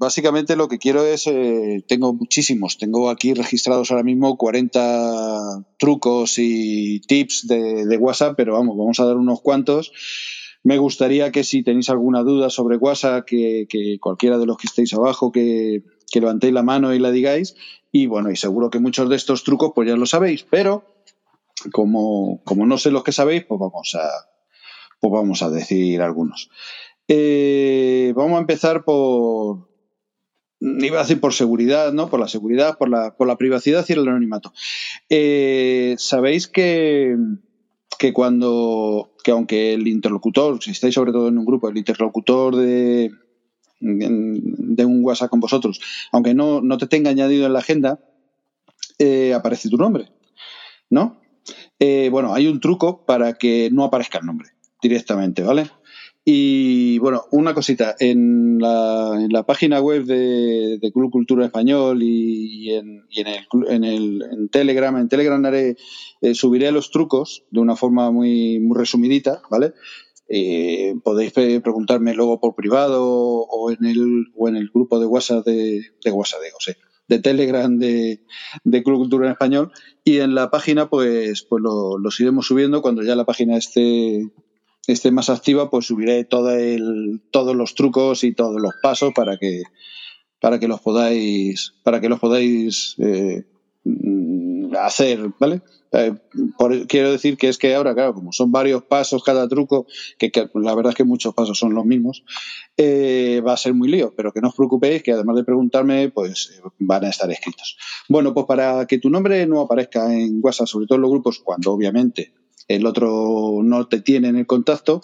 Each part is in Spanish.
básicamente lo que quiero es, eh, tengo muchísimos, tengo aquí registrados ahora mismo 40 trucos y tips de, WhatsApp, pero vamos, vamos a dar unos cuantos. Me gustaría que si tenéis alguna duda sobre WhatsApp, que, que cualquiera de los que estéis abajo, que, que levantéis la mano y la digáis. Y bueno, y seguro que muchos de estos trucos pues ya lo sabéis, pero como, como no sé los que sabéis, pues vamos a, pues vamos a decir algunos. Eh, vamos a empezar por, iba a decir por seguridad, ¿no? Por la seguridad, por la, por la privacidad y el anonimato. Eh, Sabéis que, que cuando, que aunque el interlocutor, si estáis sobre todo en un grupo, el interlocutor de, de un WhatsApp con vosotros, aunque no, no te tenga añadido en la agenda, eh, aparece tu nombre, ¿no? Eh, bueno, hay un truco para que no aparezca el nombre directamente, ¿vale? Y bueno, una cosita, en la, en la página web de, Club Cultura Español y, en, en, el, en, el, en Telegram, en Telegram haré, eh, subiré los trucos de una forma muy, muy resumidita, ¿vale? Eh, podéis preguntarme luego por privado o en el, o en el grupo de WhatsApp de, de WhatsApp, de, sea, de Telegram de, de, Club Cultura en Español y en la página pues, pues lo, los iremos subiendo cuando ya la página esté, esté más activa pues subiré todo el, todos los trucos y todos los pasos para que para que los podáis para que los podáis eh, hacer vale eh, por, quiero decir que es que ahora, claro, como son varios pasos cada truco, que, que la verdad es que muchos pasos son los mismos, eh, va a ser muy lío, pero que no os preocupéis, que además de preguntarme, pues eh, van a estar escritos. Bueno, pues para que tu nombre no aparezca en WhatsApp, sobre todo en los grupos, cuando obviamente el otro no te tiene en el contacto,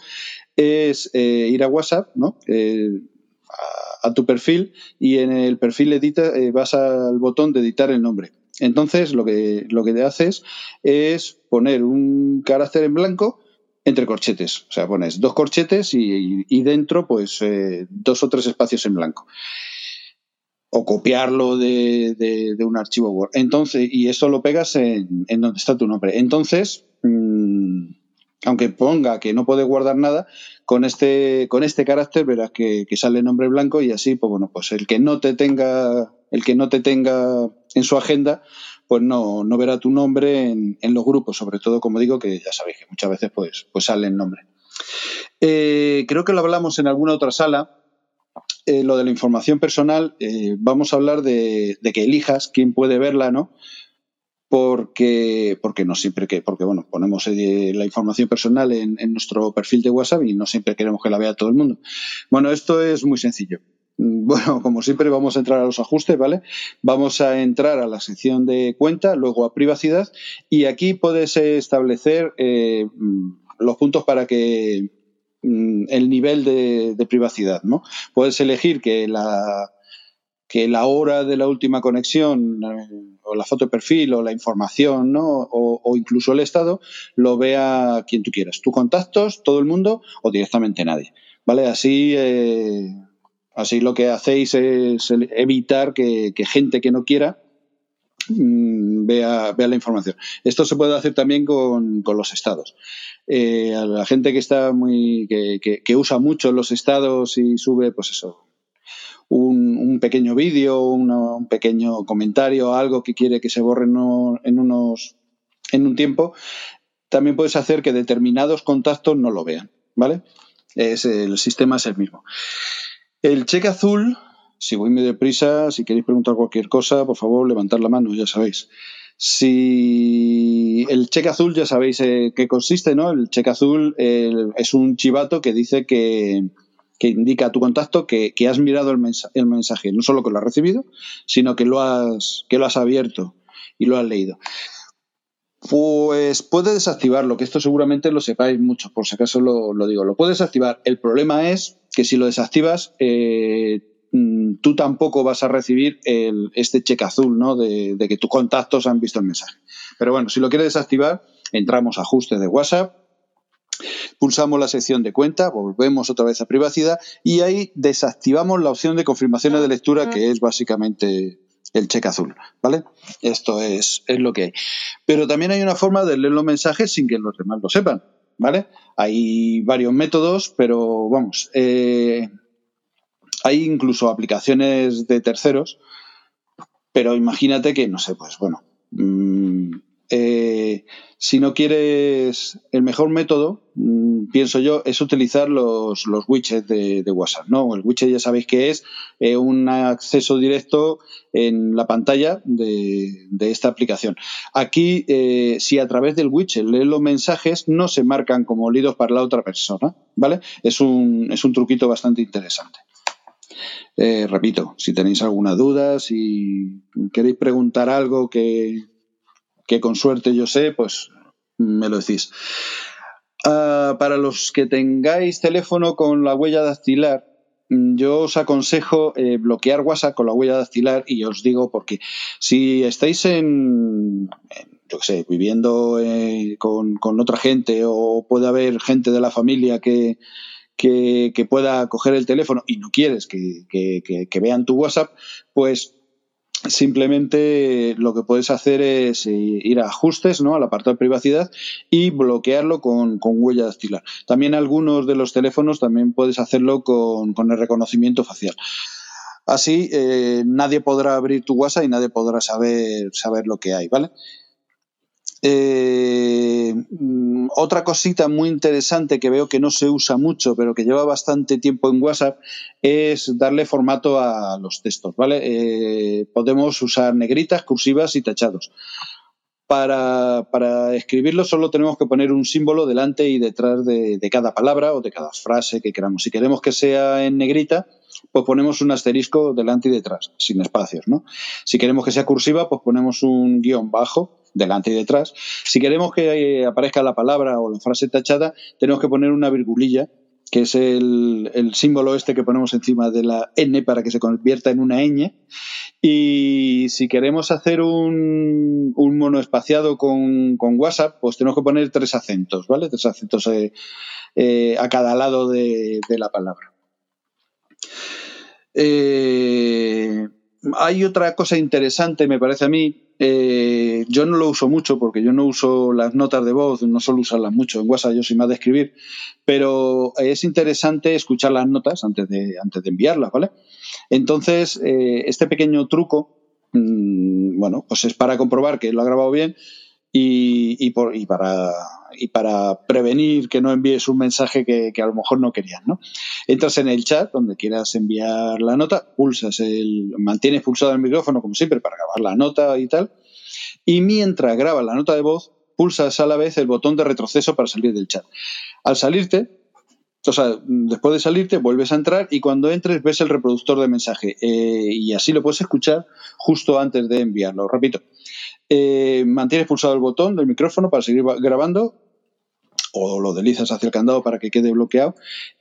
es eh, ir a WhatsApp, ¿no? A, a, tu perfil y en el perfil edita, vas al botón de editar el nombre entonces, lo que, lo que te haces es poner un carácter en blanco entre corchetes. O sea, pones dos corchetes y, y dentro, pues, eh, dos o tres espacios en blanco. O copiarlo de, de, un archivo Word. Entonces, y eso lo pegas en, en donde está tu nombre. Entonces, mmm, aunque ponga que no puede guardar nada, con este, con este carácter verás que, que, sale nombre blanco y así, pues bueno, pues el que no te tenga, el que no te tenga en su agenda, pues no, no verá tu nombre en, en, los grupos, sobre todo, como digo, que ya sabéis que muchas veces pues, pues sale el nombre. Eh, creo que lo hablamos en alguna otra sala, eh, lo de la información personal, eh, vamos a hablar de, que elijas quién puede verla, ¿no? porque, porque no siempre que, porque bueno, ponemos eh, la información personal en, en, nuestro perfil de WhatsApp y no siempre queremos que la vea todo el mundo. Bueno, esto es muy sencillo. Bueno, como siempre vamos a entrar a los ajustes, ¿vale? Vamos a entrar a la sección de cuenta, luego a privacidad y aquí puedes establecer eh, los puntos para que mm, el nivel de, de privacidad, ¿no? Puedes elegir que la, que la hora de la última conexión o la foto de perfil o la información ¿no? o, incluso el estado lo vea quien tú quieras, tus contactos, todo el mundo o directamente nadie. ¿Vale? Así, eh, así lo que hacéis es evitar que, gente que no quiera vea, vea, la información. Esto se puede hacer también con, con los estados. Eh, a la gente que está muy, que, que, usa mucho los estados y sube, pues eso, un, un pequeño vídeo, un pequeño comentario, algo que quiere que se borre no, en unos en un tiempo, también puedes hacer que determinados contactos no lo vean, ¿vale? Es, el sistema es el mismo. El cheque azul, si voy medio deprisa, si queréis preguntar cualquier cosa, por favor, levantar la mano, ya sabéis. Si el cheque azul ya sabéis eh, qué consiste, ¿no? El cheque azul es un chivato que dice que, que indica a tu contacto que, que has mirado el, mensaje, el, mensaje, no solo que lo has recibido, sino que lo has, que lo has abierto y lo has leído. Pues puedes desactivarlo, que esto seguramente lo sepáis mucho, por si acaso lo, lo digo. Lo puedes activar. El problema es que si lo desactivas, eh, tú tampoco vas a recibir este cheque azul, ¿no? De, de, que tus contactos han visto el mensaje. Pero bueno, si lo quieres desactivar, entramos a ajustes de WhatsApp, Pulsamos la sección de cuenta, volvemos otra vez a privacidad y ahí desactivamos la opción de confirmaciones de lectura, que es básicamente el cheque azul, ¿vale? Esto es, es lo que hay. Pero también hay una forma de leer los mensajes sin que los demás lo sepan, ¿vale? Hay varios métodos, pero vamos, eh, hay incluso aplicaciones de terceros, pero imagínate que, no sé, pues bueno, mm, eh, si no quieres el mejor método, mm, pienso yo, es utilizar los, los widgets de, WhatsApp. ¿no? El widget ya sabéis que es eh, un acceso directo en la pantalla de, esta aplicación. Aquí, eh, si a través del widget lees los mensajes, no se marcan como leídos para la otra persona. ¿vale? Es un, es un truquito bastante interesante. Repito, si tenéis alguna duda, si queréis preguntar algo que, que con suerte yo sé, pues me lo decís. Ah, para los que tengáis teléfono con la huella dactilar, yo os aconsejo eh, bloquear WhatsApp con la huella dactilar y os digo porque si estáis en, yo qué sé, viviendo eh, con, otra gente o puede haber gente de la familia que, que, pueda coger el teléfono y no quieres que, que, vean tu WhatsApp, pues simplemente lo que puedes hacer es eh, ir a ajustes, ¿no? Al apartado de privacidad y bloquearlo con, huella dactilar. También algunos de los teléfonos también puedes hacerlo con, el reconocimiento facial. Así eh, nadie podrá abrir tu WhatsApp y nadie podrá saber, saber lo que hay, ¿vale? Eh, mm, otra cosita muy interesante que veo que no se usa mucho, pero que lleva bastante tiempo en WhatsApp, es darle formato a los textos, ¿vale? Eh, podemos usar negritas, cursivas y tachados. Para, para, escribirlo solo tenemos que poner un símbolo delante y detrás de, cada palabra o de cada frase que queramos. Si queremos que sea en negrita, pues ponemos un asterisco delante y detrás, sin espacios, ¿no? Si queremos que sea cursiva, pues ponemos un guion bajo delante y detrás. Si queremos que eh, aparezca la palabra o la frase tachada, tenemos que poner una virgulilla, que es el, símbolo este que ponemos encima de la N para que se convierta en una ñ. Y si queremos hacer un, un mono espaciado con, WhatsApp, pues tenemos que poner tres acentos, ¿vale? Tres acentos eh, eh, a cada lado de, la palabra. hay otra cosa interesante, me parece a mí, eh, yo no lo uso mucho porque yo no uso las notas de voz, no suelo usarlas mucho en WhatsApp, yo soy más de escribir, pero es interesante escuchar las notas antes de, antes de enviarlas, ¿vale? Entonces, eh, este pequeño truco, mm, bueno, pues es para comprobar que lo ha grabado bien y, por, y, para, y para prevenir que no envíes un mensaje que, a lo mejor no querías, ¿no? Entras en el chat donde quieras enviar la nota, pulsas el, mantienes pulsado el micrófono como siempre para grabar la nota y tal, y mientras grabas la nota de voz, pulsas a la vez el botón de retroceso para salir del chat. Al salirte, o sea, después de salirte, vuelves a entrar y cuando entres ves el reproductor de mensaje eh, y así lo puedes escuchar justo antes de enviarlo. Repito, eh, mantienes pulsado el botón del micrófono para seguir grabando o lo deslizas hacia el candado para que quede bloqueado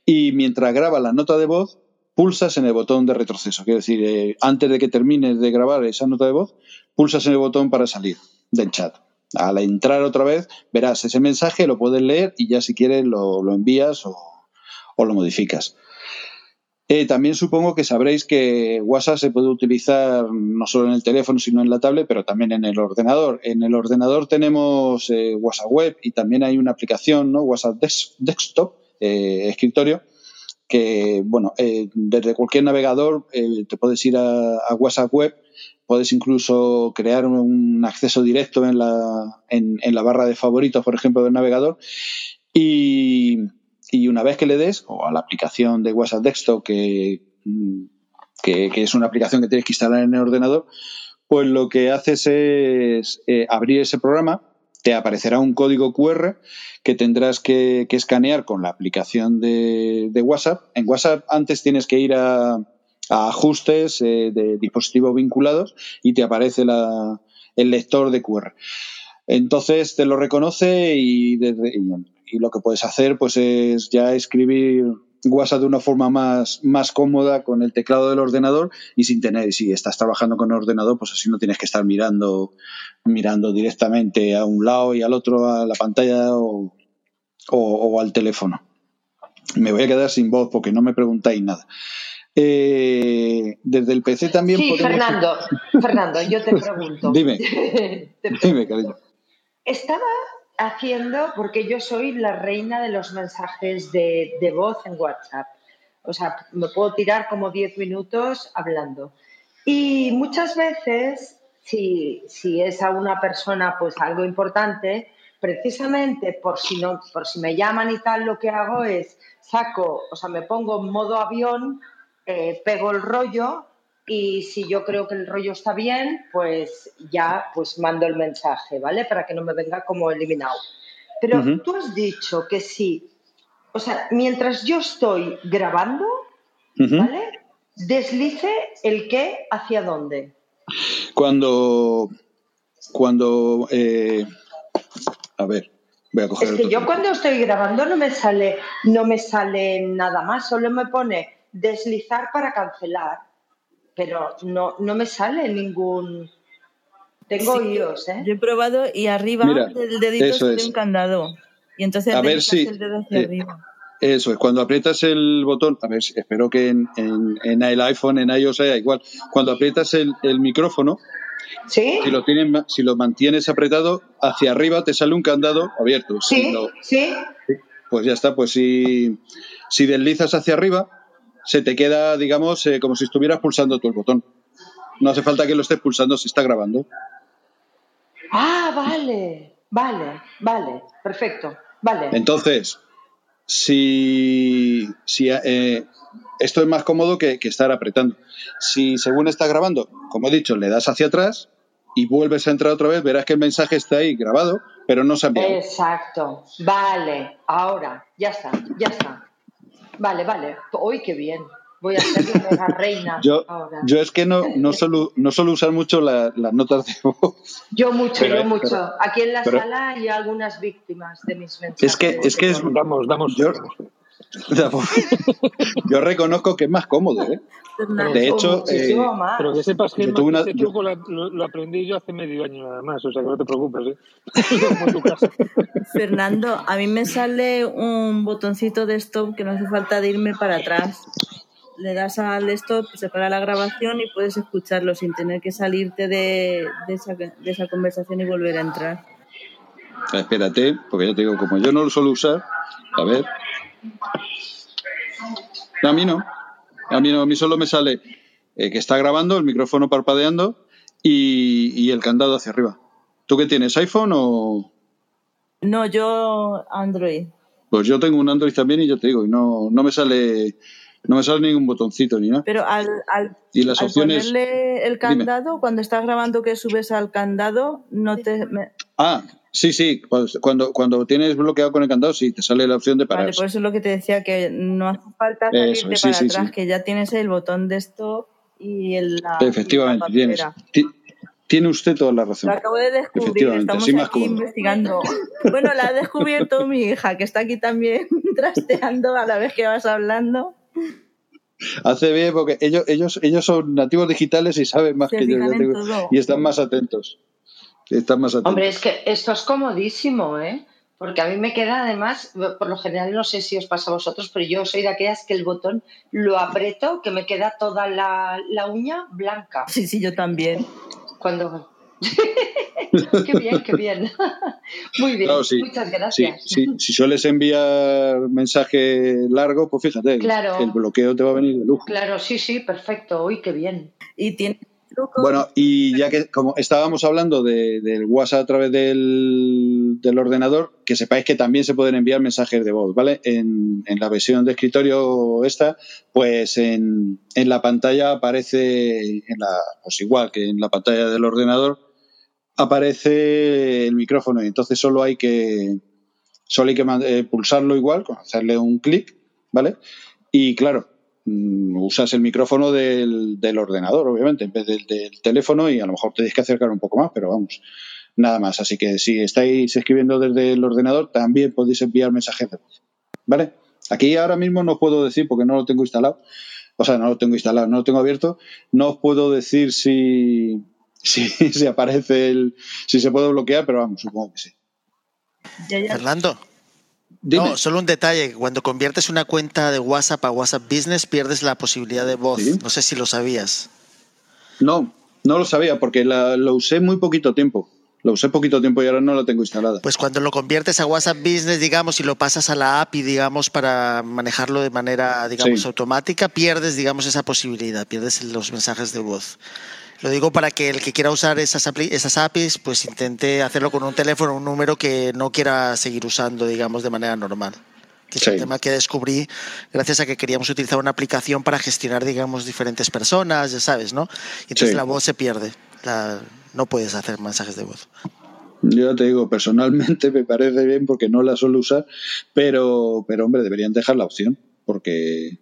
y mientras graba la nota de voz pulsas en el botón de retroceso. Quiere decir, eh, antes de que termines de grabar esa nota de voz, pulsas en el botón para salir del chat. Al entrar otra vez, verás ese mensaje, lo puedes leer y ya si quieres lo, envías o, o lo modificas. Eh, también supongo que sabréis que WhatsApp se puede utilizar no solo en el teléfono, sino en la tablet, pero también en el ordenador. En el ordenador tenemos eh, WhatsApp Web y también hay una aplicación, ¿no? WhatsApp Desktop, eh, escritorio, que, bueno, desde cualquier navegador te puedes ir a, WhatsApp Web, puedes incluso crear un acceso directo en la, en la barra de favoritos, por ejemplo, del navegador. Y, y una vez que le des, o a la aplicación de WhatsApp Desktop, que, que, es una aplicación que tienes que instalar en el ordenador, pues lo que haces es eh, abrir ese programa, te aparecerá un código QR que tendrás que, escanear con la aplicación de, WhatsApp. En WhatsApp antes tienes que ir a, ajustes eh, de dispositivos vinculados y te aparece el lector de QR. Entonces te lo reconoce y, desde, y lo que puedes hacer pues es ya escribir WhatsApp de una forma más, más cómoda con el teclado del ordenador y sin tener, si estás trabajando con el ordenador, pues así no tienes que estar mirando, mirando directamente a un lado y al otro a la pantalla o, al teléfono. Me voy a quedar sin voz porque no me preguntáis nada. Eh, desde el PC también. Sí, Fernando, Fernando, yo te pregunto. Dime, dime, cariño. Estaba haciendo, porque yo soy la reina de los mensajes de, voz en WhatsApp. O sea, me puedo tirar como 10 minutos hablando. Y muchas veces, si, si es a una persona pues algo importante, precisamente por si, no, por si me llaman y tal, lo que hago es saco, o sea, me pongo en modo avión, eh, pego el rollo y si yo creo que el rollo está bien, pues ya pues mando el mensaje, ¿vale? Para que no me venga como eliminado. Pero tú has dicho que sí, o sea, mientras yo estoy grabando, ¿vale? Deslice el qué hacia dónde. Cuando, cuando, eh, a ver, voy a coger. Es que yo cuando estoy grabando no me sale, no me sale nada más, solo me pone deslizar para cancelar pero no, no me sale ningún... Tengo iOS, ¿eh? Yo he probado y arriba del dedito sale un candado. Y entonces a ver si, el dedo hacia eh, arriba. Eso es, cuando aprietas el botón, a ver, espero que en, en, el iPhone, en iOS sea igual. Cuando aprietas el, el micrófono, ¿Sí? si, lo tienes, si lo mantienes apretado, hacia arriba te sale un candado abierto. Sí, sí. Pues ya está, pues si, si deslizas hacia arriba, se te queda, digamos, eh, como si estuvieras pulsando tú el botón. No hace falta que lo estés pulsando si está grabando. Ah, vale, vale, vale, perfecto, vale. Entonces, si, si eh, esto es más cómodo que, estar apretando. Si según estás grabando, como he dicho, le das hacia atrás y vuelves a entrar otra vez, verás que el mensaje está ahí grabado, pero no se ha enviado. Exacto, vale, ahora, ya está, ya está. Vale, vale. Uy, qué bien. Voy a ser la reina yo, Yo es que no, no, suelo, no suelo usar mucho las notas de voz. Yo mucho, yo mucho. Aquí en la sala hay algunas víctimas de mis mensajes. Es que es, que es damos, damos. Yo, yo reconozco que es más cómodo, ¿eh? De hecho, eh, pero que sepas que una, ese truco lo, aprendí yo hace medio año nada más, o sea que no te preocupes. ¿eh? Fernando, a mí me sale un botoncito de stop que no hace falta de irme para atrás. Le das al stop, se para la grabación y puedes escucharlo sin tener que salirte de, de, esa, de esa conversación y volver a entrar. Espérate, porque ya te digo, como yo no lo suelo usar, a ver. A mí no. A mí, no, a mí solo me sale eh, que está grabando, el micrófono parpadeando y, el candado hacia arriba. ¿Tú qué tienes, iPhone o...? No, yo Android. Pues yo tengo un Android también y yo te digo, no, no me sale no me sale ningún botoncito ni nada. Pero al, al, ¿Y las opciones... ponerle el candado, cuando estás grabando que subes al candado, no te... Ah, Sí, sí, pues cuando, cuando tienes bloqueado con el candado, sí, te sale la opción de parar. Vale, por eso es lo que te decía, que no hace falta salirte para atrás, que ya tienes el botón de esto y el. La, Efectivamente, tienes. Tiene usted toda la razón. Lo acabo de descubrir, estamos aquí investigando. Bueno, la ha descubierto mi hija, que está aquí también trasteando a la vez que vas hablando. Hace bien porque ellos, ellos, ellos son nativos digitales y saben más que yo, y están más atentos. Hombre, es que esto es comodísimo, ¿eh? Porque a mí me queda además, por lo general no sé si os pasa a vosotros, pero yo soy de aquellas que el botón lo aprieto, que me queda toda la, uña blanca. Sí, sí, yo también. Cuando... qué bien, qué bien. Muy bien, muchas gracias. si sueles enviar mensaje largo, pues fíjate, el bloqueo te va a venir de lujo. Claro, sí, sí, perfecto. Uy, qué bien. Y tiene bueno, y ya que como estábamos hablando del WhatsApp a través del, ordenador, que sepáis que también se pueden enviar mensajes de voz, ¿vale? En, la versión de escritorio esta, pues en, la pantalla aparece, en la, pues igual que en la pantalla del ordenador, aparece el micrófono y entonces solo hay que, solo hay que eh, pulsarlo igual, hacerle un clic, ¿vale? Y claro, usas el micrófono del, ordenador, obviamente, en vez del, teléfono y a lo mejor tenéis que acercar un poco más, pero vamos, nada más. Así que si estáis escribiendo desde el ordenador, también podéis enviar mensajes de voz. ¿Vale? Aquí ahora mismo no os puedo decir, porque no lo tengo instalado, o sea, no lo tengo instalado, no lo tengo abierto, no os puedo decir si, si, aparece el, si se puede bloquear, pero vamos, supongo que sí. Fernando. No, solo un detalle. Cuando conviertes una cuenta de WhatsApp a WhatsApp Business, pierdes la posibilidad de voz. No sé si lo sabías. No, no lo sabía porque lo usé muy poquito tiempo. Lo usé poquito tiempo y ahora no lo tengo instalado. Pues cuando lo conviertes a WhatsApp Business, digamos, y lo pasas a la API, digamos, para manejarlo de manera, digamos, automática, pierdes, digamos, esa posibilidad, pierdes los mensajes de voz. Lo digo para que el que quiera usar esas, esas APIs, pues intente hacerlo con un teléfono, un número que no quiera seguir usando, digamos, de manera normal. Que es un tema que descubrí gracias a que queríamos utilizar una aplicación para gestionar, digamos, diferentes personas, ya sabes, ¿no? Y entonces la voz se pierde. La, no puedes hacer mensajes de voz. Yo te digo, personalmente me parece bien porque no la suelo usar, pero, pero hombre, deberían dejar la opción porque,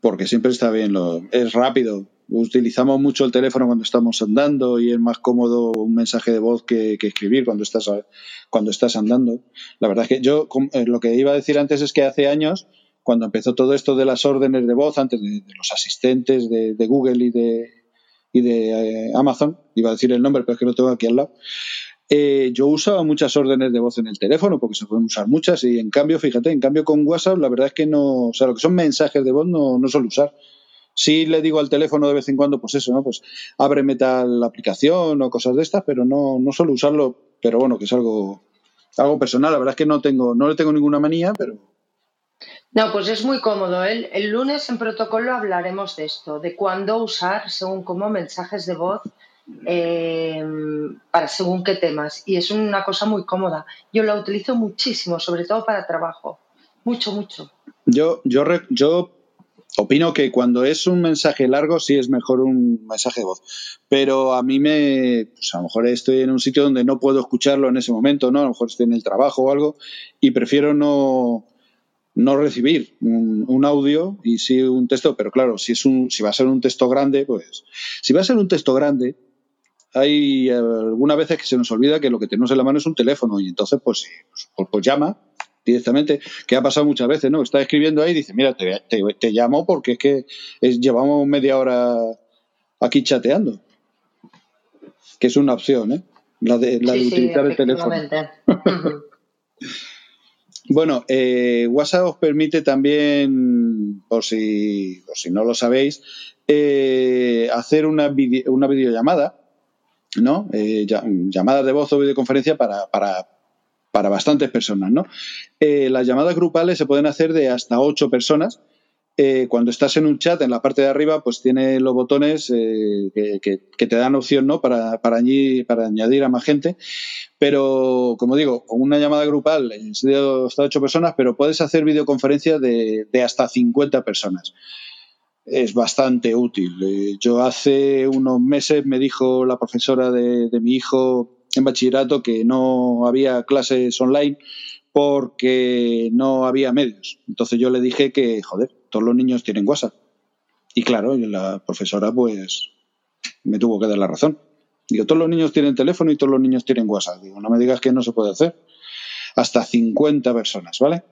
porque siempre está bien. Lo, es rápido. Utilizamos mucho el teléfono cuando estamos andando y es más cómodo un mensaje de voz que, escribir cuando estás, cuando estás andando. La verdad es que yo eh, lo que iba a decir antes es que hace años, cuando empezó todo esto de las órdenes de voz, antes de, los asistentes de Google y de, y de eh, Amazon, iba a decir el nombre, pero es que lo tengo aquí al lado. Eh, yo usaba muchas órdenes de voz en el teléfono porque se pueden usar muchas y en cambio, fíjate, en cambio con WhatsApp la verdad es que no, o sea, lo que son mensajes de voz no, no suelo usar. Sí le digo al teléfono de vez en cuando, pues eso, ¿no? Pues ábreme tal aplicación o cosas de estas, pero no, no suelo usarlo, pero bueno, que es algo, algo personal. La verdad es que no tengo, no le tengo ninguna manía, pero, no, pues es muy cómodo. El, el lunes en protocolo hablaremos de esto, de cuándo usar según cómo mensajes de voz eh, para según qué temas. Y es una cosa muy cómoda. Yo la utilizo muchísimo, sobre todo para trabajo. Mucho, mucho. Yo, yo, yo opino que cuando es un mensaje largo sí es mejor un mensaje de voz. Pero a mí me, pues a lo mejor estoy en un sitio donde no puedo escucharlo en ese momento, ¿no? A lo mejor estoy en el trabajo o algo y prefiero no, no recibir un, audio y sí un texto, pero claro, si es un, si va a ser un texto grande, pues si va a ser un texto grande, hay algunas veces que se nos olvida que lo que tenemos en la mano es un teléfono y entonces pues, pues, pues, llama directamente, que ha pasado muchas veces, ¿no? Está escribiendo ahí y dice, mira, te, te, llamo porque es que llevamos media hora aquí chateando. Que es una opción, ¿eh? La de, la de utilizar el teléfono. Bueno, eh, WhatsApp os permite también, por si, si no lo sabéis, eh, hacer una, una videollamada, ¿no? Eh, llamadas de voz o videoconferencia para, para, para bastantes personas, ¿no? las llamadas grupales se pueden hacer de hasta ocho personas eh, cuando estás en un chat, en la parte de arriba, pues tiene los botones eh, que, te dan opción ¿no? para, para, para añadir a más gente. Pero, como digo, con una llamada grupal es de hasta ocho personas, pero puedes hacer videoconferencias de, de hasta 50 personas. Es bastante útil. Eh, yo hace unos meses me dijo la profesora de mi hijo en bachillerato que no había clases online porque no había medios. Entonces yo le dije que, joder, todos los niños tienen WhatsApp. Y claro, la profesora pues me tuvo que dar la razón. Digo, todos los niños tienen teléfono y todos los niños tienen WhatsApp. Digo, no me digas que no se puede hacer. Hasta 50 personas, ¿vale?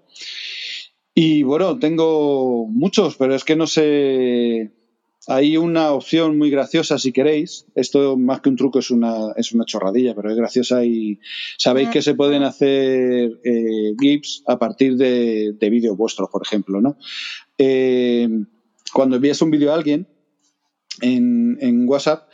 Y bueno, tengo muchos, pero es que no sé. Hay una opción muy graciosa si queréis. Esto más que un truco es una, es una chorradilla, pero es graciosa y sabéis que se pueden hacer eh, GIFs a partir de, de vídeos vuestros, por ejemplo, ¿no? Eh, cuando envías un vídeo a alguien en, WhatsApp,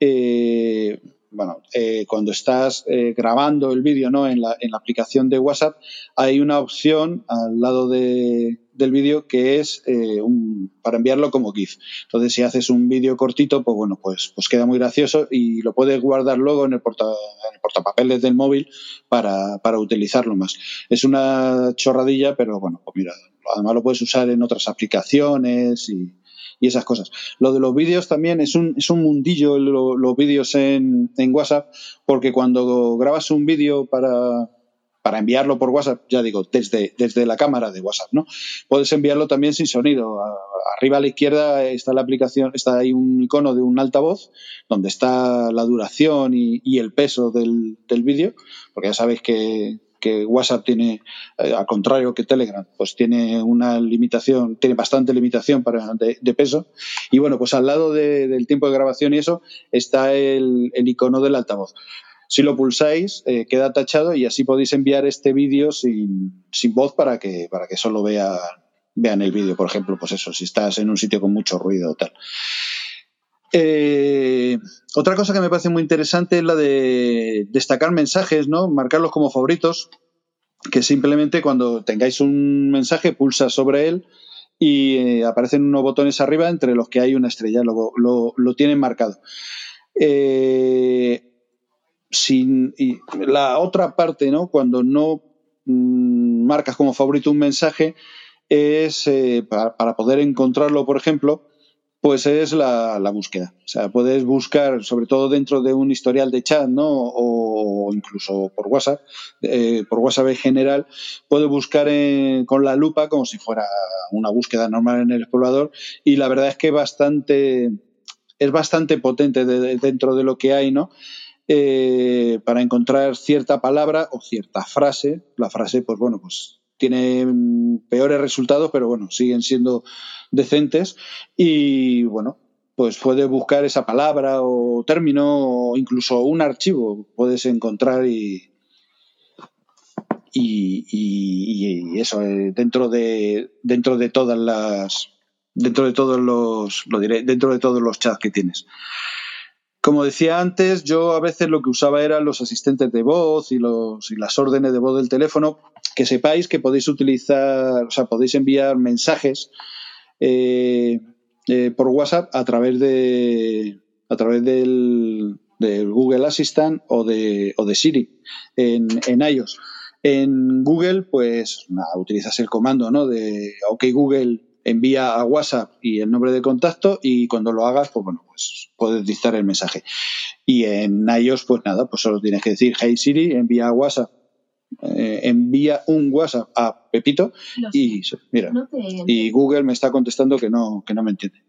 eh, bueno, eh, cuando estás grabando el vídeo ¿no? En la, en, la, aplicación de WhatsApp, hay una opción al lado del vídeo que es un, para enviarlo como GIF. Entonces, si haces un vídeo cortito, pues bueno, pues, pues queda muy gracioso y lo puedes guardar luego en el, porta, en el portapapeles del móvil para, para, utilizarlo más. Es una chorradilla, pero bueno, pues mira, además lo puedes usar en otras aplicaciones y, esas cosas. Lo de los vídeos también es un, es un mundillo los vídeos en, en, WhatsApp, porque cuando grabas un vídeo para, para enviarlo por WhatsApp, ya digo, desde, desde la cámara de WhatsApp, ¿no? Puedes enviarlo también sin sonido. arriba a la izquierda está la aplicación, está ahí un icono de un altavoz donde está la duración y, y el peso del, del vídeo, porque ya sabéis que que WhatsApp tiene, eh, al contrario que Telegram, pues tiene una limitación, tiene bastante limitación para, de, peso. Y bueno, pues al lado del tiempo de grabación y eso está el, icono del altavoz. Si lo pulsáis, eh, queda tachado y así podéis enviar este vídeo sin, sin voz para que, para que solo vea, vean el vídeo, por ejemplo, pues eso, si estás en un sitio con mucho ruido o tal. Eh, otra cosa que me parece muy interesante es la de destacar mensajes, ¿no? Marcarlos como favoritos, que simplemente cuando tengáis un mensaje pulsa sobre él y eh, aparecen unos botones arriba entre los que hay una estrella, lo, lo, tienen marcado. Eh, sin, y la otra parte, ¿no? Cuando no mm, marcas como favorito un mensaje, es para, poder encontrarlo, por ejemplo, pues es la, búsqueda. O sea, puedes buscar, sobre todo dentro de un historial de chat, ¿no? O incluso por WhatsApp, eh, por WhatsApp en general, puedes buscar con la lupa como si fuera una búsqueda normal en el explorador y la verdad es que bastante, es bastante potente dentro de lo que hay, ¿no? Eh, para encontrar cierta palabra o cierta frase. La frase, pues bueno, pues tiene peores resultados, pero bueno, siguen siendo decentes y bueno, pues puedes buscar esa palabra o término o incluso un archivo puedes encontrar y, y, eso eh, dentro de dentro de todas las dentro de todos los lo diré dentro de todos los chats que tienes como decía antes, yo a veces lo que usaba eran los asistentes de voz y, los, y las órdenes de voz del teléfono. Que sepáis que podéis utilizar, o sea, podéis enviar mensajes eh, eh, por WhatsApp a través de a través del, Google Assistant o de, o de Siri en, en iOS. En Google, pues nada, utilizas el comando ¿no? de OK Google envía a WhatsApp y el nombre de contacto y cuando lo hagas, pues bueno, pues puedes dictar el mensaje. Y en iOS, pues nada, pues solo tienes que decir, hey Siri, envía a WhatsApp eh, envía un WhatsApp a Pepito y mira y Google me está contestando que no que no me entiende.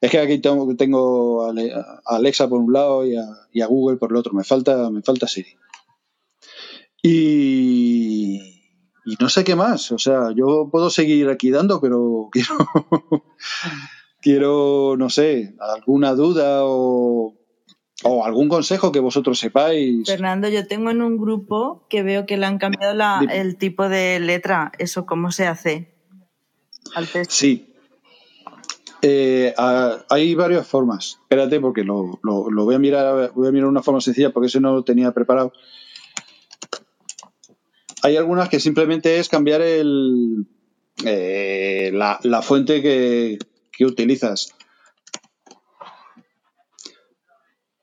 Es que aquí tengo, a Alexa por un lado y a, Google por el otro. Me falta me falta Siri. Y, y no sé qué más. O sea yo puedo seguir aquí dando pero quiero quiero no sé alguna duda o o algún consejo que vosotros sepáis. Fernando, yo tengo en un grupo que veo que le han cambiado el tipo de letra. ¿Eso cómo se hace? Al Sí. Eh, hay varias formas. Espérate, porque lo, voy a mirar, voy a mirar una forma sencilla, porque eso no lo tenía preparado. Hay algunas que simplemente es cambiar el, eh, la, fuente que, que utilizas.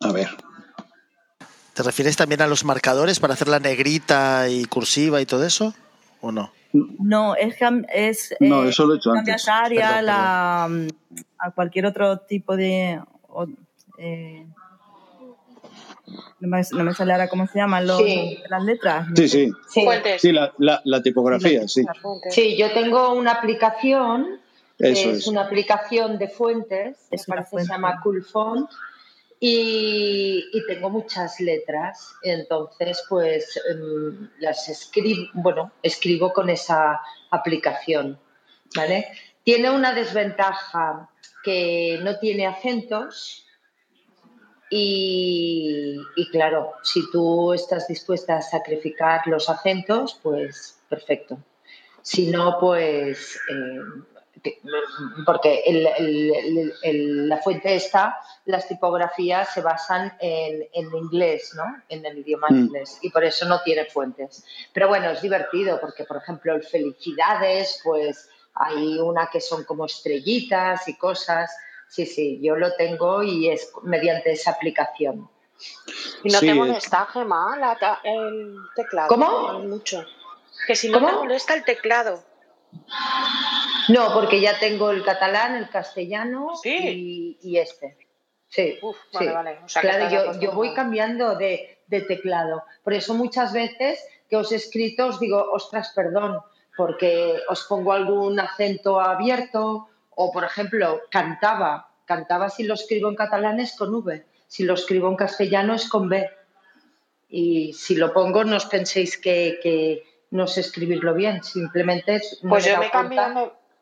A ver. ¿Te refieres también a los marcadores para hacer la negrita y cursiva y todo eso? ¿O no? No, es, es no, eh, eso lo he hecho antes. a cualquier otro tipo de. Eh, no, me, sale ahora cómo se llaman los, las letras. Sí, sí. Sí, la, la, tipografía, sí. Sí, yo tengo una aplicación. es, una aplicación de fuentes. Es me parece que se llama Cool Font y, tengo muchas letras, entonces pues em, las escribo, bueno, escribo con esa aplicación, ¿vale? Tiene una desventaja que no tiene acentos y, claro, si tú estás dispuesta a sacrificar los acentos, pues perfecto. Si no, pues em, porque la fuente esta, las tipografías se basan en, inglés, ¿no? En el idioma mm. inglés y por eso no tiene fuentes. Pero bueno, es divertido porque, por ejemplo, el felicidades, pues hay una que son como estrellitas y cosas. Sí, sí, yo lo tengo y es mediante esa aplicación. ¿Y no te molesta, Gemma, el teclado? ¿Cómo? Mucho. Que si no te molesta el teclado. No, porque ya tengo el catalán, el castellano y, este. Sí, claro, yo, voy cambiando de, teclado. Por eso muchas veces que os he escrito os digo, ostras, perdón, porque os pongo algún acento abierto o, por ejemplo, cantaba. Cantaba si lo escribo en catalán es con V, si lo escribo en castellano es con B. Y si lo pongo, no os penséis que, no sé escribirlo bien, simplemente... pues yo me, cambié,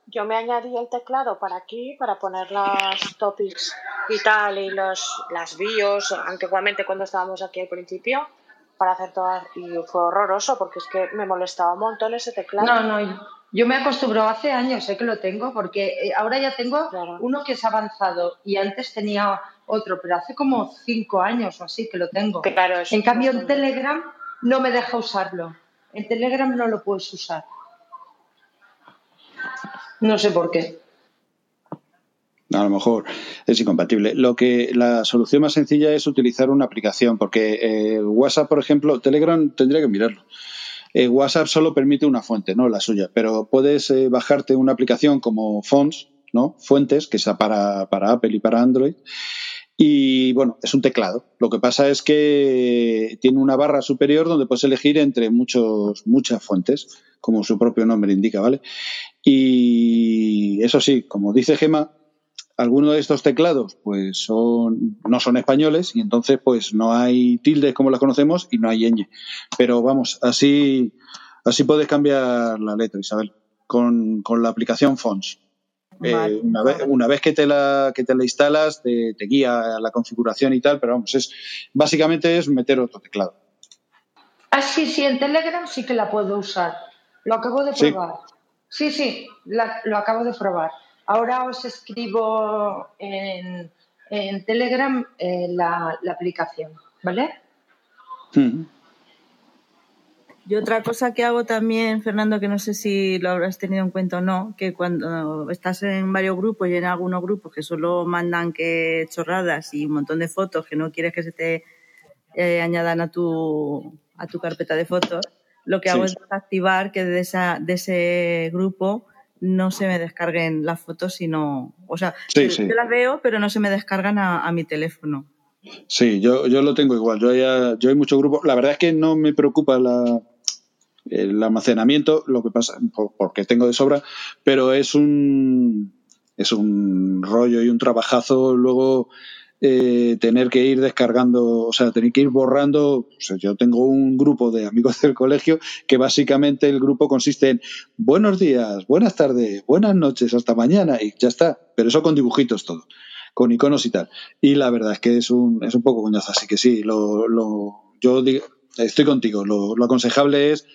yo me añadí el teclado para aquí, para poner las topics y tal, y los, las bios, antiguamente cuando estábamos aquí al principio, para hacer todas, y fue horroroso porque es que me molestaba un montón ese teclado. No, no, yo me acostumbro hace años, sé que lo tengo, porque eh, ahora ya tengo uno que es avanzado y antes tenía otro, pero hace como cinco años o así que lo tengo. Claro, en cambio, en Telegram no me deja usarlo. En Telegram no lo puedes usar. No sé por qué. A lo mejor es incompatible. Lo que la solución más sencilla es utilizar una aplicación, porque eh, WhatsApp, por ejemplo, Telegram tendría que mirarlo. Eh, WhatsApp solo permite una fuente, no la suya, pero puedes eh, bajarte una aplicación como Fonts, ¿no? Fuentes, que está para, para Apple y para Android. Y bueno, es un teclado. Lo que pasa es que tiene una barra superior donde puedes elegir entre muchos, muchas fuentes, como su propio nombre indica, ¿vale? Y eso sí, como dice Gema, algunos de estos teclados pues son, no son españoles y entonces pues no hay tildes como las conocemos y no hay ñ. Pero vamos, así, así puedes cambiar la letra, Isabel, con, con la aplicación Fonts. Eh, una, vez, una, vez, que te la, que te la instalas, te, te, guía la configuración y tal, pero vamos, es básicamente es meter otro teclado. Ah, sí, sí, en Telegram sí que la puedo usar. Lo acabo de probar. Sí, sí, la, lo acabo de probar. Ahora os escribo en, en Telegram eh, la, la, aplicación, ¿vale? Mm. Y otra cosa que hago también, Fernando, que no sé si lo habrás tenido en cuenta o no, que cuando estás en varios grupos y en algunos grupos que solo mandan que chorradas y un montón de fotos que no quieres que se te eh, añadan a tu, a tu carpeta de fotos, lo que hago es activar que de, esa, de ese grupo no se me descarguen las fotos, sino, o sea, yo las veo, pero no se me descargan a, mi teléfono. Sí, yo, yo lo tengo igual. Yo, ya, yo hay muchos grupos. La verdad es que no me preocupa la, el almacenamiento, lo que pasa, porque tengo de sobra, pero es un, es un rollo y un trabajazo luego eh, tener que ir descargando, o sea, tener que ir borrando. yo tengo un grupo de amigos del colegio que básicamente el grupo consiste en buenos días, buenas tardes, buenas noches, hasta mañana y ya está. Pero eso con dibujitos todo, con iconos y tal. Y la verdad es que es un, es un poco coñazo, así que sí, lo, lo, yo estoy contigo. Lo, aconsejable es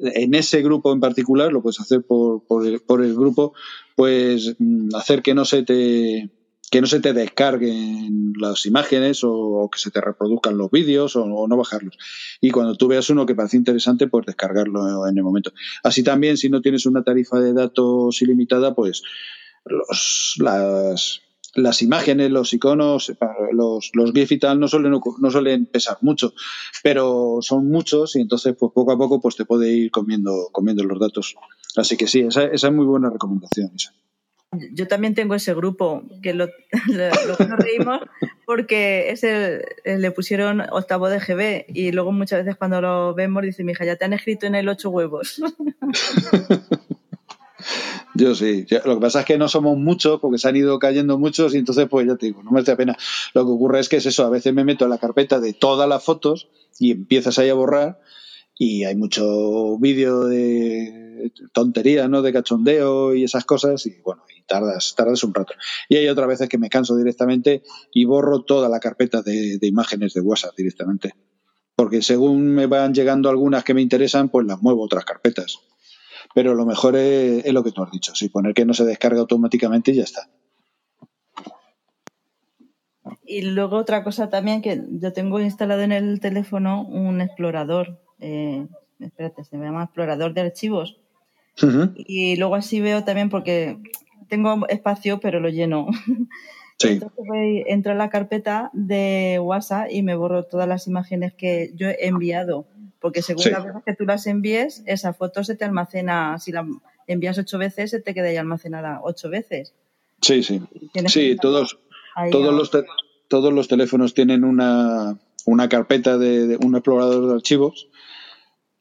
en ese grupo en particular, lo puedes hacer por, por, el, por el grupo, pues mm, hacer que no se te que no se te descarguen las imágenes o, que se te reproduzcan los vídeos o, no bajarlos. Y cuando tú veas uno que parece interesante, pues descargarlo en el momento. Así también, si no tienes una tarifa de datos ilimitada, pues los, las, las imágenes, los iconos, los, los GIF y tal no suelen, no suelen pesar mucho, pero son muchos y entonces pues poco a poco pues te puede ir comiendo, comiendo los datos. Así que sí, esa, esa es muy buena recomendación. Esa. Yo también tengo ese grupo que lo, lo, nos reímos porque ese le pusieron octavo de GB y luego muchas veces cuando lo vemos dice mi hija ya te han escrito en el ocho huevos. Yo sí. Lo que pasa es que no somos muchos porque se han ido cayendo muchos y entonces pues ya te digo, no me hace pena. Lo que ocurre es que es eso, a veces me meto en la carpeta de todas las fotos y empiezas ahí a borrar y hay mucho vídeo de tontería, ¿no? De cachondeo y esas cosas y bueno, y tardas, tardas un rato. Y hay otras veces que me canso directamente y borro toda la carpeta de, imágenes de WhatsApp directamente. Porque según me van llegando algunas que me interesan, pues las muevo a otras carpetas. Pero lo mejor es, lo que tú has dicho, sí, poner que no se descarga automáticamente y ya está. Y luego otra cosa también que yo tengo instalado en el teléfono un explorador eh, espérate, se llama explorador de archivos. Y luego así veo también porque tengo espacio, pero lo lleno. Entonces voy, entro a la carpeta de WhatsApp y me borro todas las imágenes que yo he enviado. Porque según la vez que tú las envíes, esa foto se te almacena, si la envías ocho veces, se te queda ahí almacenada ocho veces. Sí, sí. Sí, todos, todos, los todos los teléfonos tienen una, una carpeta de, un explorador de archivos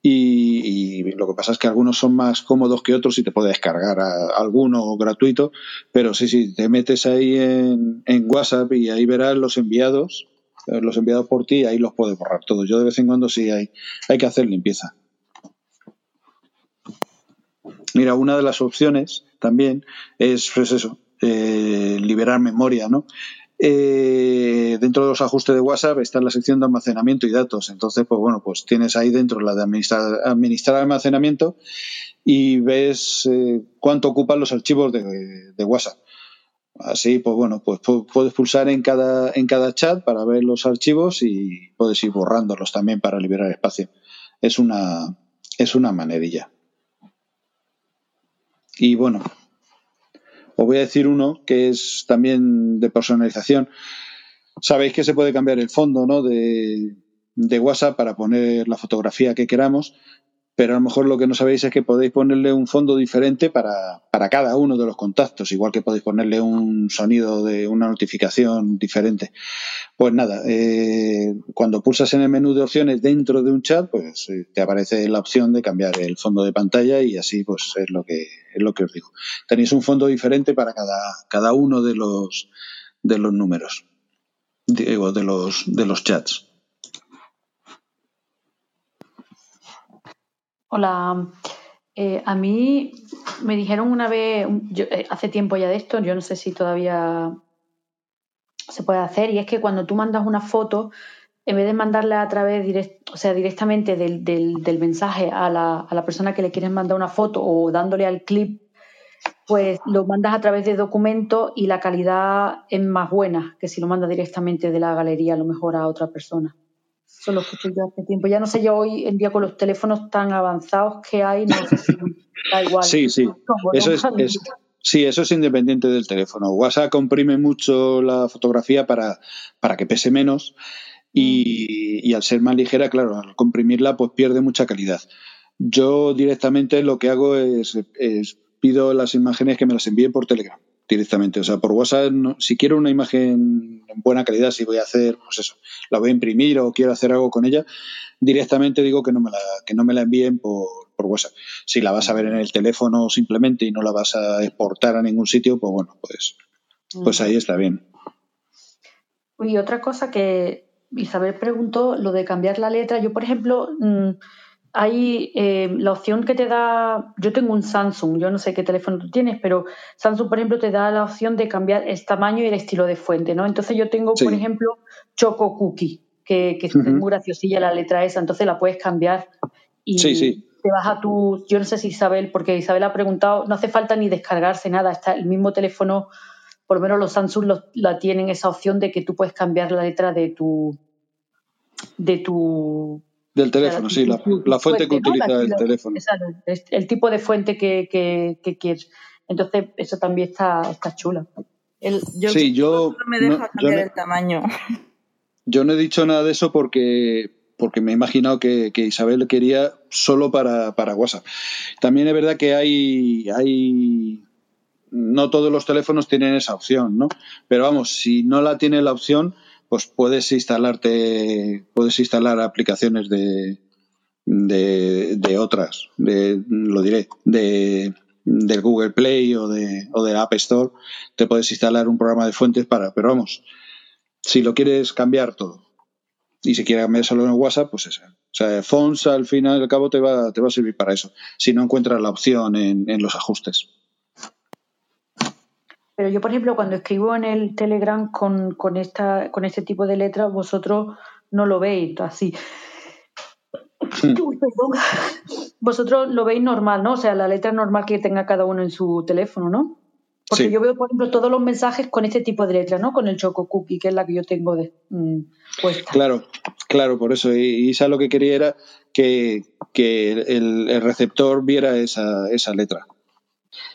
y, lo que pasa es que algunos son más cómodos que otros y te puede descargar alguno gratuito, pero sí, sí, te metes ahí en, WhatsApp y ahí verás los enviados, los enviados por ti, ahí los puedes borrar todos. Yo de vez en cuando sí hay, hay que hacer limpieza. Mira, una de las opciones también es, pues eso, eh, liberar memoria, ¿no? Eh, dentro de los ajustes de WhatsApp está la sección de almacenamiento y datos. Entonces, pues bueno, pues tienes ahí dentro la de administrar, administrar almacenamiento y ves eh, cuánto ocupan los archivos de, WhatsApp. Así, pues bueno, pues puedes pulsar en cada, en cada chat para ver los archivos y puedes ir borrándolos también para liberar espacio. Es una, es una manerilla. Y bueno, os voy a decir uno que es también de personalización. Sabéis que se puede cambiar el fondo ¿no? de, de WhatsApp para poner la fotografía que queramos, pero a lo mejor lo que no sabéis es que podéis ponerle un fondo diferente para, para, cada uno de los contactos, igual que podéis ponerle un sonido de una notificación diferente. Pues nada, eh, cuando pulsas en el menú de opciones dentro de un chat, pues eh, te aparece la opción de cambiar el fondo de pantalla y así pues es lo que es lo que os digo. Tenéis un fondo diferente para cada, cada uno de los de los números, digo, de los de los chats. Hola. Eh, a mí me dijeron una vez, eh, hace tiempo ya de esto, yo no sé si todavía se puede hacer, y es que cuando tú mandas una foto, en vez de mandarla a través, direct, o sea, directamente del, del, mensaje a la, a la, persona que le quieres mandar una foto o dándole al clip, pues lo mandas a través de documento y la calidad es más buena que si lo mandas directamente de la galería a lo mejor a otra persona. Eso lo escuché yo hace tiempo. Ya no sé yo hoy en día con los teléfonos tan avanzados que hay, no sé si da igual. Sí, sí. Eso es, sí, eso es independiente del teléfono. WhatsApp comprime mucho la fotografía para, para que pese menos y, y, al ser más ligera, claro, al comprimirla pues pierde mucha calidad. Yo directamente lo que hago es, es pido las imágenes que me las envíen por Telegram directamente. O sea, por WhatsApp, si quiero una imagen en buena calidad, si voy a hacer, pues eso, la voy a imprimir o quiero hacer algo con ella, directamente digo que no me la, que no me la envíen por, por WhatsApp. Si la vas a ver en el teléfono simplemente y no la vas a exportar a ningún sitio, pues bueno, pues, pues ahí está bien. Y otra cosa que Isabel preguntó, lo de cambiar la letra. Yo, por ejemplo, mm, hay eh, la opción que te da, yo tengo un Samsung, yo no sé qué teléfono tú tienes, pero Samsung, por ejemplo, te da la opción de cambiar el tamaño y el estilo de fuente, ¿no? Entonces yo tengo, por ejemplo, Choco Cookie, que, es muy graciosilla la letra esa, entonces la puedes cambiar y te vas a tu, yo no sé si Isabel, porque Isabel ha preguntado, no hace falta ni descargarse nada, está el mismo teléfono, por lo menos los Samsung la tienen esa opción de que tú puedes cambiar la letra de tu de tu del teléfono, sí, la, fuente, que utiliza el teléfono. el tipo de fuente que, que, quieres. Entonces, eso también está, está chula. yo, sí, yo no me deja cambiar el tamaño. Yo no he dicho nada de eso porque porque me he imaginado que, que Isabel quería solo para, para, WhatsApp. También es verdad que hay, hay. No todos los teléfonos tienen esa opción, ¿no? Pero vamos, si no la tiene la opción, pues puedes instalarte, puedes instalar aplicaciones de, de, otras, de, lo diré, de, del Google Play o de, o de App Store, te puedes instalar un programa de fuentes para, pero vamos, si lo quieres cambiar todo y si quieres cambiar solo en WhatsApp, pues eso. O sea, Fonts al final y al cabo te va, te va a servir para eso, si no encuentras la opción en, en los ajustes. Pero yo, por ejemplo, cuando escribo en el Telegram con, con, esta, con este tipo de letras, vosotros no lo veis así. Vosotros lo veis normal, ¿no? O sea, la letra normal que tenga cada uno en su teléfono, ¿no? Porque yo veo, por ejemplo, todos los mensajes con este tipo de letras, ¿no? Con el Choco Cookie, que es la que yo tengo de, mm, puesta. Claro, claro, por eso. Y Isa lo que quería era que, que el, el, receptor viera esa, esa letra.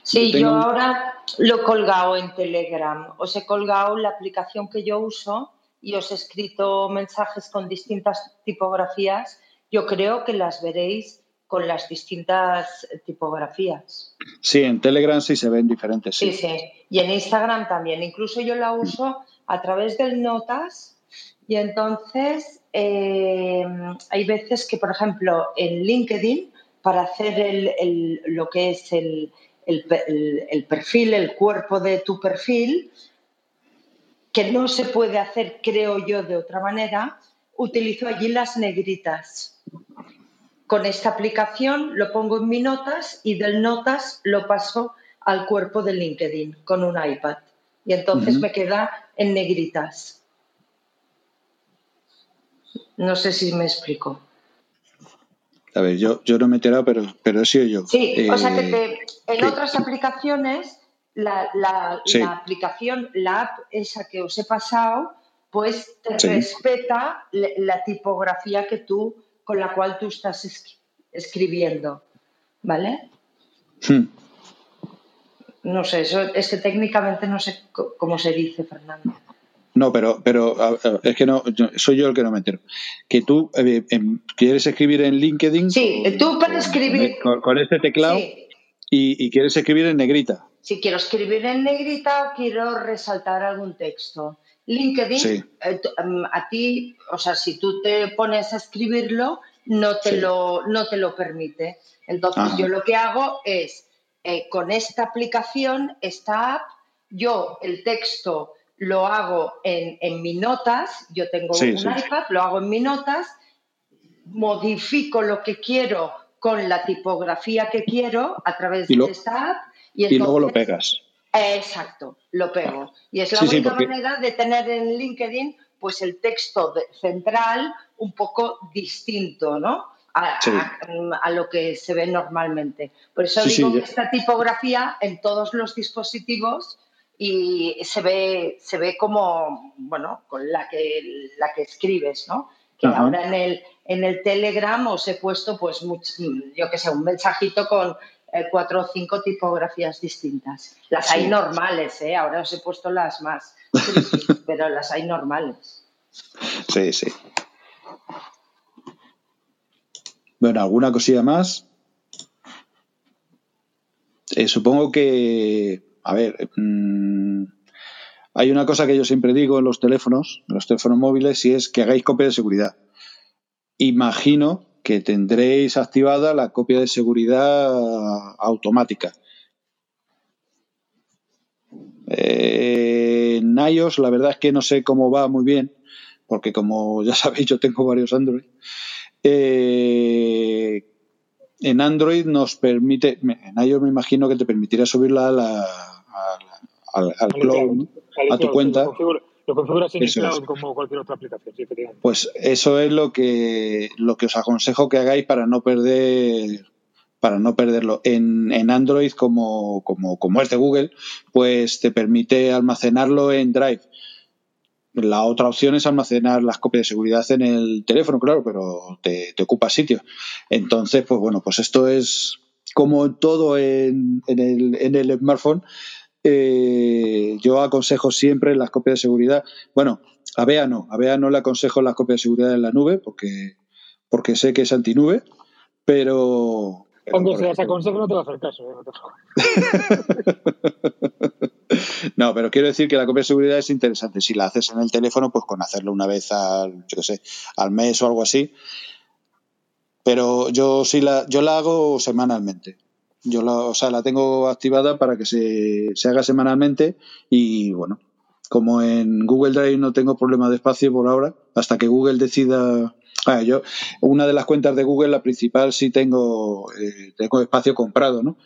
Sí, yo, ahora lo he colgado en Telegram. Os he colgado la aplicación que yo uso y os he escrito mensajes con distintas tipografías. Yo creo que las veréis con las distintas tipografías. Sí, en Telegram sí se ven diferentes. Sí, sí. Y en Instagram también. Incluso yo la uso a través del Notas y entonces eh, hay veces que, por ejemplo, en LinkedIn, para hacer el, lo que es el, el, perfil, el cuerpo de tu perfil, que no se puede hacer, creo yo, de otra manera, utilizo allí las negritas. Con esta aplicación lo pongo en mi notas y del notas lo paso al cuerpo de LinkedIn con un iPad. Y entonces me queda en negritas. No sé si me explico. A ver, yo, yo no me he enterado, pero, pero he sido yo. Sí, o sea que eh, en otras aplicaciones la, la, aplicación, la app esa que os he pasado, pues te respeta la tipografía que tú, con la cual tú estás escribiendo. ¿Vale? Hmm. No sé, eso es que técnicamente no sé cómo se dice, Fernando. No, pero, pero es que no, soy yo el que no me entero. Que tú eh, em, quieres escribir en LinkedIn. Sí, tú para escribir. Con, este teclado y, quieres escribir en negrita. Si quiero escribir en negrita, quiero resaltar algún texto. LinkedIn, eh, em, a ti, o sea, si tú te pones a escribirlo, no te, lo, no te lo permite. Entonces, yo lo que hago es, eh, con esta aplicación, esta app, yo el texto lo hago en, en mi notas, yo tengo un iPad, lo hago en mi notas, modifico lo que quiero con la tipografía que quiero a través de esta app y, luego lo pegas. exacto, lo pego. Y es la única manera de tener en LinkedIn pues el texto central un poco distinto, ¿no? A, a, lo que se ve normalmente. Por eso digo que esta tipografía en todos los dispositivos y se ve, se ve como, bueno, con la que, la que escribes, ¿no? Que ahora en el, en el Telegram os he puesto, pues, yo que sé, un mensajito con eh, cuatro o cinco tipografías distintas. Las hay normales, ¿eh? Ahora os he puesto las más, pero las hay normales. Sí, sí. Bueno, ¿alguna cosilla más? Eh, supongo que a ver, mm, hay una cosa que yo siempre digo en los teléfonos, en los teléfonos móviles, y es que hagáis copia de seguridad. Imagino que tendréis activada la copia de seguridad automática. Eh, en iOS la verdad es que no sé cómo va muy bien, porque como ya sabéis yo tengo varios Android. Eh, en Android nos permite, en iOS me imagino que te permitirá subirla a la, al, cloud, a tu cuenta. Lo configuras en el cloud como cualquier otra aplicación. pues eso es lo que, lo que os aconsejo que hagáis para no perder para no perderlo. En, en Android, como, como, como es de Google, pues te permite almacenarlo en Drive. La otra opción es almacenar las copias de seguridad en el teléfono, claro, pero te, te ocupa sitio. Entonces, pues bueno, pues esto es como todo en, en, el, en el smartphone, eh, yo aconsejo siempre las copias de seguridad. Bueno, a Bea no, a Bea no le aconsejo las copias de seguridad en la nube porque, porque sé que es antinube, pero... Hombre, si las aconsejo no te va a hacer caso. ¿eh? No, pero quiero decir que la copia de seguridad es interesante. Si la haces en el teléfono, pues con hacerlo una vez al, yo sé, al mes o algo así. Pero yo sí la, yo la hago semanalmente. Yo la, o sea, la tengo activada para que se, se haga semanalmente y bueno, como en Google Drive no tengo problema de espacio por ahora, hasta que Google decida. Ah, yo, una de las cuentas de Google, la principal, sí tengo, eh, tengo espacio comprado, ¿no?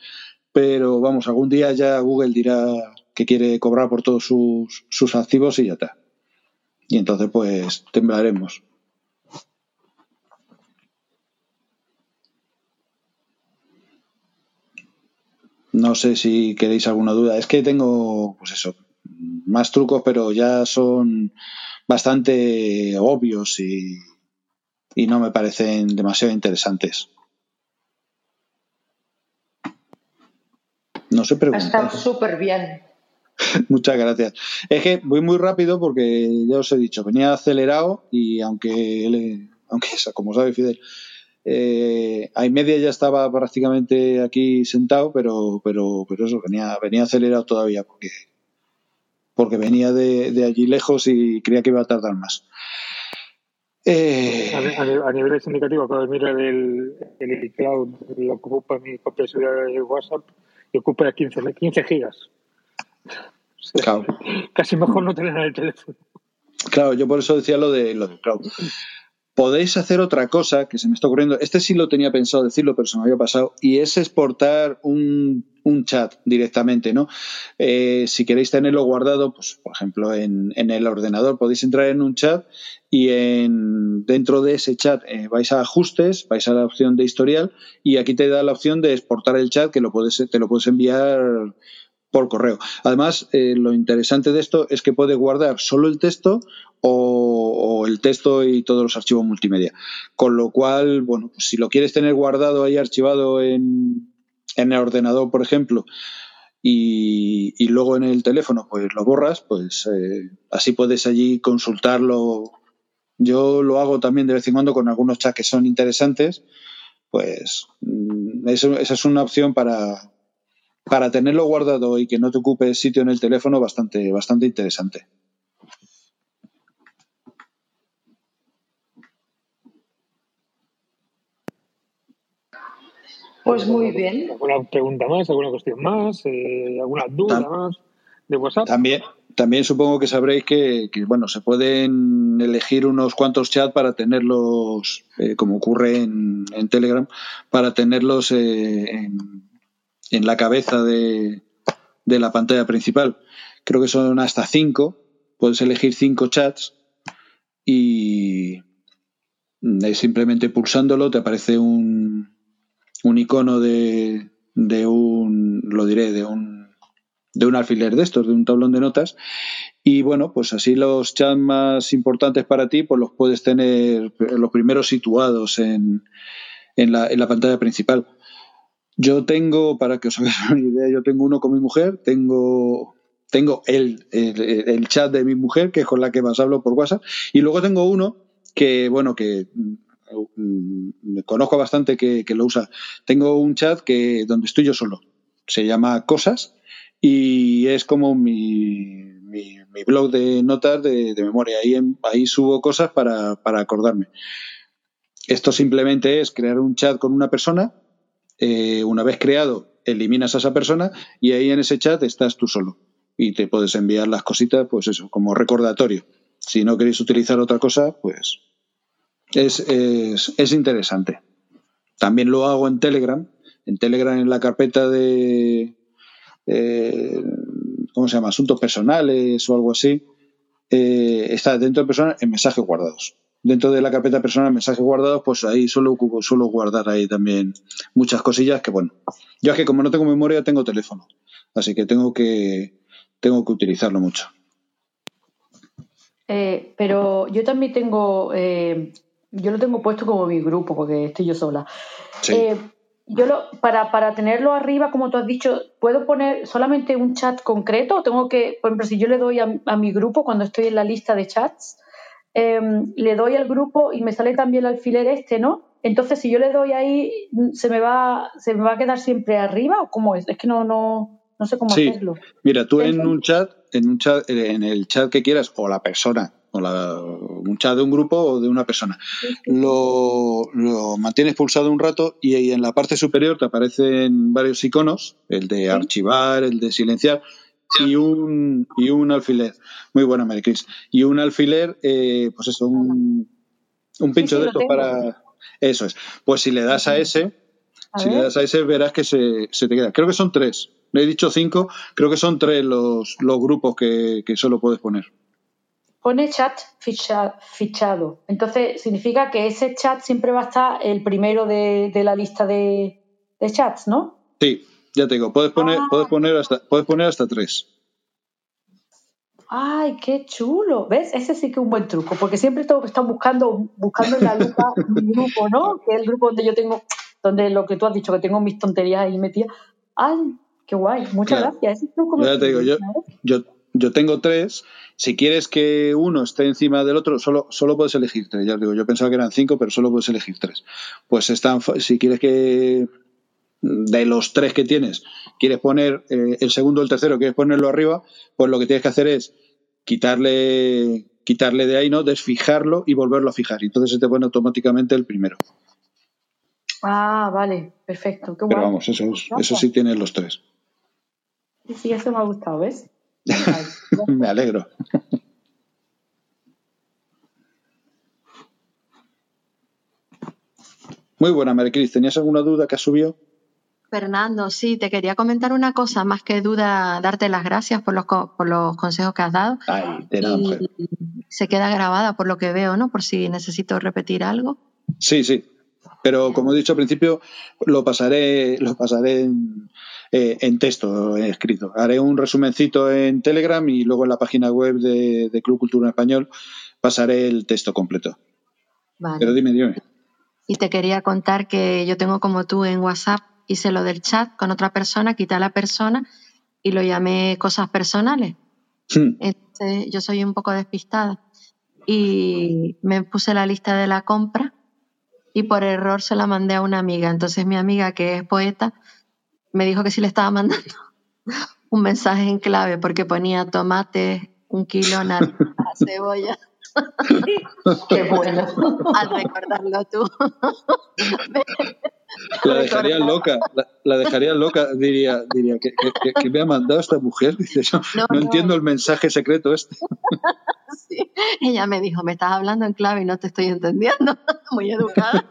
Pero vamos, algún día ya Google dirá que quiere cobrar por todos sus, sus activos y ya está. Y entonces, pues, temblaremos. No sé si queréis alguna duda. Es que tengo, pues eso, más trucos, pero ya son bastante obvios y, no me parecen demasiado interesantes. No se pregunta. Está súper bien. Muchas gracias. Es que voy muy rápido porque ya os he dicho, venía acelerado y aunque, aunque como sabe Fidel, eh, a media ya estaba prácticamente aquí sentado, pero, pero, pero eso, venía, venía acelerado todavía porque, porque venía de, allí lejos y creía que iba a tardar más. Eh, a, nivel significativo, cuando mira el, el cloud, lo ocupa mi copia de WhatsApp y ocupa 15, 15 gigas. Casi mejor no tener en el teléfono. Claro, yo por eso decía lo de lo del cloud podéis hacer otra cosa que se me está ocurriendo. Este sí lo tenía pensado decirlo, pero se me había pasado. Y es exportar un, chat directamente, ¿no? Eh, si queréis tenerlo guardado, pues, por ejemplo, en, el ordenador podéis entrar en un chat y en, dentro de ese chat eh, vais a ajustes, vais a la opción de historial y aquí te da la opción de exportar el chat que lo puedes, te lo puedes enviar por correo. Además, eh, lo interesante de esto es que puede guardar solo el texto o, el texto y todos los archivos multimedia. Con lo cual, bueno, pues si lo quieres tener guardado ahí archivado en, en el ordenador, por ejemplo, y, y, luego en el teléfono pues lo borras, pues eh, así puedes allí consultarlo. Yo lo hago también de vez en cuando con algunos chats que son interesantes, pues mm, esa es una opción para, para tenerlo guardado y que no te ocupe sitio en el teléfono bastante, bastante interesante. Pues muy bien. ¿Alguna pregunta más? ¿Alguna cuestión más? Eh, ¿Alguna duda más de WhatsApp? También, también supongo que sabréis que, bueno, se pueden elegir unos cuantos chats para tenerlos, eh, como ocurre en, Telegram, para tenerlos eh, en, en, la cabeza de, de la pantalla principal. Creo que son hasta cinco. Puedes elegir cinco chats y simplemente pulsándolo te aparece un, un icono de, de un, lo diré, de un, de un alfiler de estos, de un tablón de notas. Y bueno, pues así los chats más importantes para ti, pues los puedes tener los primeros situados en, en, la, en la pantalla principal. Yo tengo, para que os hagáis una idea, yo tengo uno con mi mujer, tengo, tengo el, el, chat de mi mujer, que es con la que más hablo por WhatsApp, y luego tengo uno que, bueno, que Mm, me conozco bastante que, lo usa. Tengo un chat que donde estoy yo solo. Se llama Cosas y es como mi, mi, blog de notas de, memoria. Ahí, ahí subo cosas para, acordarme. Esto simplemente es crear un chat con una persona. Eh, una vez creado, eliminas a esa persona y ahí en ese chat estás tú solo. Y te puedes enviar las cositas, pues eso, como recordatorio. Si no queréis utilizar otra cosa, pues es, es, es interesante. También lo hago en Telegram. En Telegram, en la carpeta de. Eh, ¿Cómo se llama? Asuntos personales o algo así. Eh, está dentro de personal en mensajes guardados. Dentro de la carpeta personal mensajes guardados, pues ahí solo, suelo guardar ahí también muchas cosillas que, bueno, yo es que como no tengo memoria, tengo teléfono. Así que tengo que, tengo que utilizarlo mucho. Eh, pero yo también tengo yo lo tengo puesto como mi grupo, porque estoy yo sola. Eh, yo lo, para, para tenerlo arriba, como tú has dicho, ¿puedo poner solamente un chat concreto? ¿O tengo que, por ejemplo, si yo le doy a, mi grupo cuando estoy en la lista de chats, em, le doy al grupo y me sale también el alfiler este, ¿no? Entonces, si yo le doy ahí, ¿se me va, se me va a quedar siempre arriba o cómo es? Es que no, no, no sé cómo hacerlo. Mira, tú en un chat, en un chat, en el chat que quieras, o la persona o la, un chat de un grupo o de una persona. Lo, mantienes pulsado un rato y en la parte superior te aparecen varios iconos, el de archivar, el de silenciar y un, y un alfiler. Muy buena, Mary Chris. Y un alfiler, eh, pues eso, un, un pincho de estos para... Eso es. Pues si le das a ese, si le das a ese, verás que se, se te queda. Creo que son tres. Le he dicho cinco, creo que son tres los, los grupos que, que solo puedes poner pone chat fichado. Entonces, significa que ese chat siempre va a estar el primero de, la lista de, chats, ¿no? Sí, ya te digo, puedes poner, ah. puedes poner hasta, puedes poner hasta tres. ¡Ay, qué chulo! ¿Ves? Ese sí que es un buen truco, porque siempre tengo que estar buscando, buscando en la lupa mi grupo, ¿no? Que es el grupo donde yo tengo, donde lo que tú has dicho, que tengo mis tonterías ahí metidas. ¡Ay, qué guay! Muchas gracias. Ese truco ya te digo, yo, yo, yo tengo tres. Si quieres que uno esté encima del otro, solo, solo puedes elegir tres. Ya os digo, yo pensaba que eran cinco, pero solo puedes elegir tres. Pues están, si quieres que de los tres que tienes, quieres poner eh, el segundo o el tercero, quieres ponerlo arriba, pues lo que tienes que hacer es quitarle, quitarle de ahí, ¿no? Desfijarlo y volverlo a fijar. Y entonces se te pone automáticamente el primero. Ah, vale, perfecto. Pero vamos, eso, eso sí tienes los tres. Sí, sí, eso me ha gustado, ¿ves? Me alegro. Muy buena, Maricris. ¿Tenías alguna duda que has subido? Fernando, sí, te quería comentar una cosa, más que duda, darte las gracias por los, por los consejos que has dado. Ay, de nada, mujer. Se queda grabada por lo que veo, ¿no? Por si necesito repetir algo. Sí, sí. Pero como he dicho al principio, lo pasaré, lo pasaré en, eh, en texto escrito. Haré un resumencito en Telegram y luego en la página web de, de Club Cultura en Español pasaré el texto completo. Vale. Pero dime, dime. Y te quería contar que yo tengo como tú en WhatsApp, hice lo del chat con otra persona, quité a la persona y lo llamé cosas personales. Hmm. Entonces, yo soy un poco despistada y me puse la lista de la compra y por error se la mandé a una amiga. Entonces mi amiga, que es poeta, me dijo que sí le estaba mandando un mensaje en clave porque ponía tomate, un kilo, naranja, cebolla. Qué bueno. Al recordarlo tú. La dejaría loca, la, la dejaría loca, diría, diría que, que- que me ha mandado esta mujer. Dice, yo No, no, no. entiendo el mensaje secreto este. Sí. Ella me dijo, me estás hablando en clave y no te estoy entendiendo. Muy educada.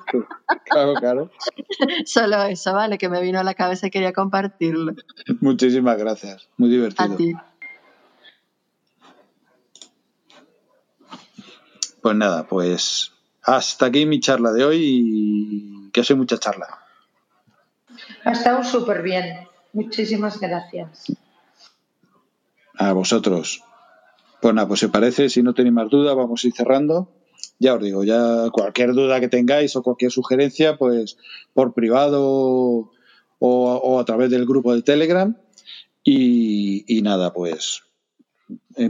Claro, claro. Solo eso, ¿vale? Que me vino a la cabeza y quería compartirlo. Muchísimas gracias, muy divertido. A ti. Pues nada, pues hasta aquí mi charla de hoy y que sido mucha charla. Ha estado súper bien. Muchísimas gracias. A vosotros. Pues nada, pues si parece, si no tenéis más dudas, vamos a ir cerrando. Ya os digo, ya cualquier duda que tengáis o cualquier sugerencia, pues por privado o, o a través del grupo de Telegram. Y, y nada, pues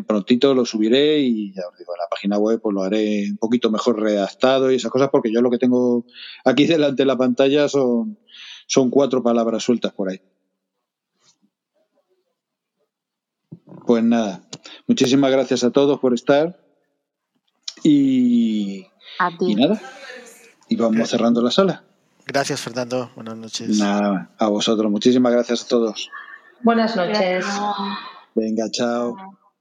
prontito lo subiré y ya os digo, en la página web pues lo haré un poquito mejor redactado y esas cosas, porque yo lo que tengo aquí delante de la pantalla son, son cuatro palabras sueltas por ahí. Pues nada, muchísimas gracias a todos por estar y, A y ti. nada, y vamos cerrando la sala. Gracias, Fernando. Buenas noches. Nada, a vosotros, muchísimas gracias a todos. Buenas noches. Venga, chao.